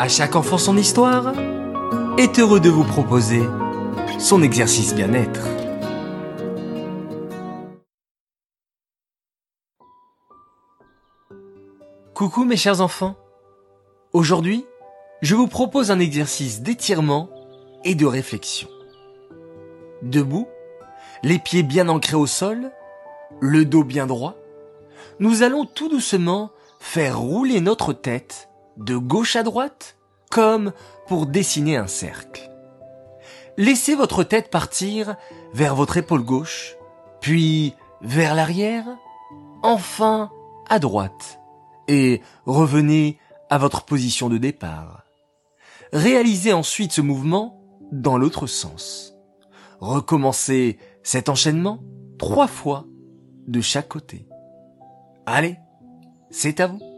À chaque enfant son histoire est heureux de vous proposer son exercice bien-être. Coucou mes chers enfants. Aujourd'hui, je vous propose un exercice d'étirement et de réflexion. Debout, les pieds bien ancrés au sol, le dos bien droit, nous allons tout doucement faire rouler notre tête de gauche à droite comme pour dessiner un cercle. Laissez votre tête partir vers votre épaule gauche, puis vers l'arrière, enfin à droite, et revenez à votre position de départ. Réalisez ensuite ce mouvement dans l'autre sens. Recommencez cet enchaînement trois fois de chaque côté. Allez, c'est à vous.